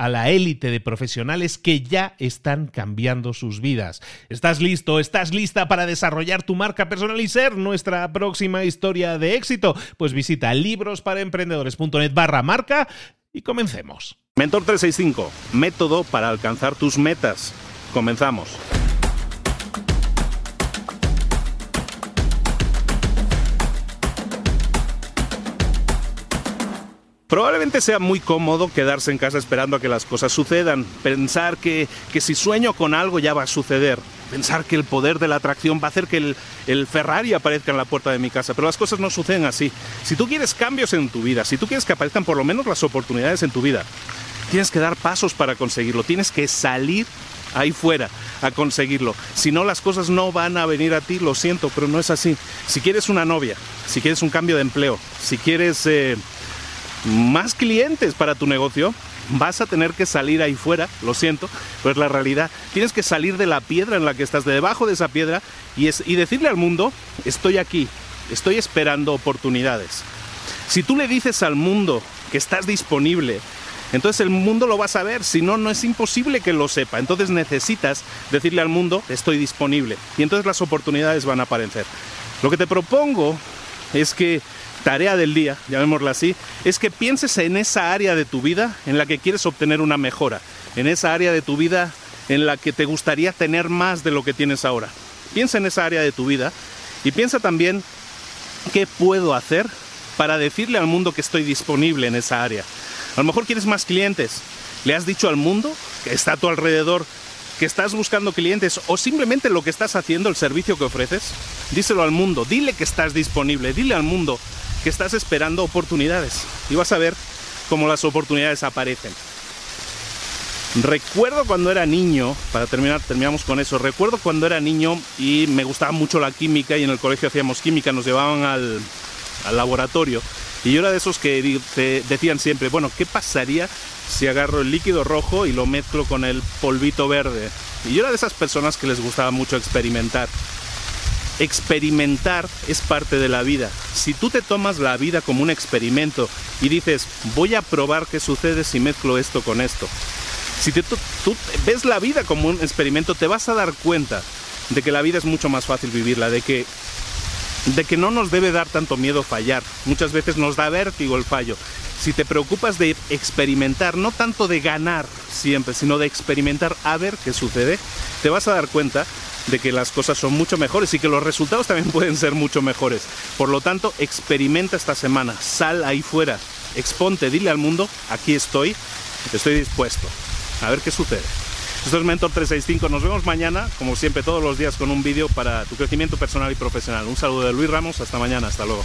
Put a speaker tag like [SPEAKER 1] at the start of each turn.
[SPEAKER 1] a la élite de profesionales que ya están cambiando sus vidas. ¿Estás listo? ¿Estás lista para desarrollar tu marca personal y ser nuestra próxima historia de éxito? Pues visita librosparaemprendedores.net barra marca y comencemos.
[SPEAKER 2] Mentor 365, método para alcanzar tus metas. Comenzamos. Probablemente sea muy cómodo quedarse en casa esperando a que las cosas sucedan, pensar que, que, si sueño con algo ya va a suceder, pensar que el poder de la atracción va a hacer que el, Ferrari aparezca en la puerta de mi casa, pero las cosas no suceden así. Si tú quieres cambios en tu vida, si tú quieres que aparezcan por lo menos las oportunidades en tu vida, tienes que dar pasos para conseguirlo, tienes que salir ahí fuera a conseguirlo. Si no, las cosas no van a venir a ti, lo siento, pero no es así. Si quieres una novia, si quieres un cambio de empleo, si quieres... Eh, más clientes para tu negocio, vas a tener que salir ahí fuera, lo siento, pero es la realidad. Tienes que salir de la piedra en la que estás, de debajo de esa piedra, y, es, y decirle al mundo, estoy aquí, estoy esperando oportunidades. Si tú le dices al mundo que estás disponible, entonces el mundo lo va a saber, si no, no es imposible que lo sepa. Entonces necesitas decirle al mundo, estoy disponible. Y entonces las oportunidades van a aparecer. Lo que te propongo es que tarea del día, llamémosla así, es que pienses en esa área de tu vida en la que quieres obtener una mejora, en esa área de tu vida en la que te gustaría tener más de lo que tienes ahora. Piensa en esa área de tu vida y piensa también qué puedo hacer para decirle al mundo que estoy disponible en esa área. A lo mejor quieres más clientes. Le has dicho al mundo que está a tu alrededor que estás buscando clientes o simplemente lo que estás haciendo, el servicio que ofreces, díselo al mundo, dile que estás disponible, dile al mundo que estás esperando oportunidades y vas a ver cómo las oportunidades aparecen. Recuerdo cuando era niño, para terminar, terminamos con eso, recuerdo cuando era niño y me gustaba mucho la química y en el colegio hacíamos química, nos llevaban al, al laboratorio y yo era de esos que decían siempre, bueno, ¿qué pasaría si agarro el líquido rojo y lo mezclo con el polvito verde? Y yo era de esas personas que les gustaba mucho experimentar. Experimentar es parte de la vida. Si tú te tomas la vida como un experimento y dices, voy a probar qué sucede si mezclo esto con esto. Si tú, ves la vida como un experimento, te vas a dar cuenta de que la vida es mucho más fácil vivirla, de que de que no nos debe dar tanto miedo fallar. Muchas veces nos da vértigo el fallo. Si te preocupas de experimentar, no tanto de ganar siempre, sino de experimentar a ver qué sucede, te vas a dar cuenta de que las cosas son mucho mejores y que los resultados también pueden ser mucho mejores. Por lo tanto, experimenta esta semana, sal ahí fuera, exponte, dile al mundo, aquí estoy, estoy dispuesto. A ver qué sucede. Esto es Mentor 365. Nos vemos mañana, como siempre, todos los días con un vídeo para tu crecimiento personal y profesional. Un saludo de Luis Ramos. Hasta mañana. Hasta luego.